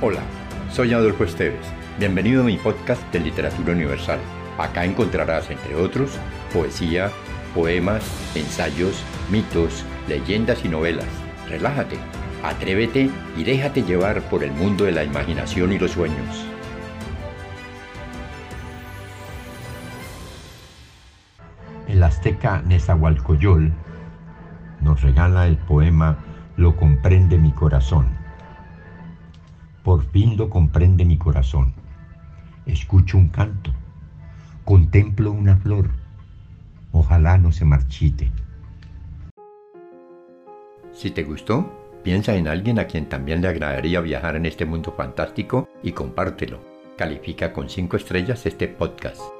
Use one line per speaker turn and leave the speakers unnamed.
Hola, soy Adolfo Esteves. Bienvenido a mi podcast de Literatura Universal. Acá encontrarás, entre otros, poesía, poemas, ensayos, mitos, leyendas y novelas. Relájate, atrévete y déjate llevar por el mundo de la imaginación y los sueños. El azteca Nezahualcoyol nos regala el poema Lo comprende mi corazón. Por fin comprende mi corazón. Escucho un canto, contemplo una flor, ojalá no se marchite. Si te gustó, piensa en alguien a quien también le agradaría viajar en este mundo fantástico y compártelo. Califica con 5 estrellas este podcast.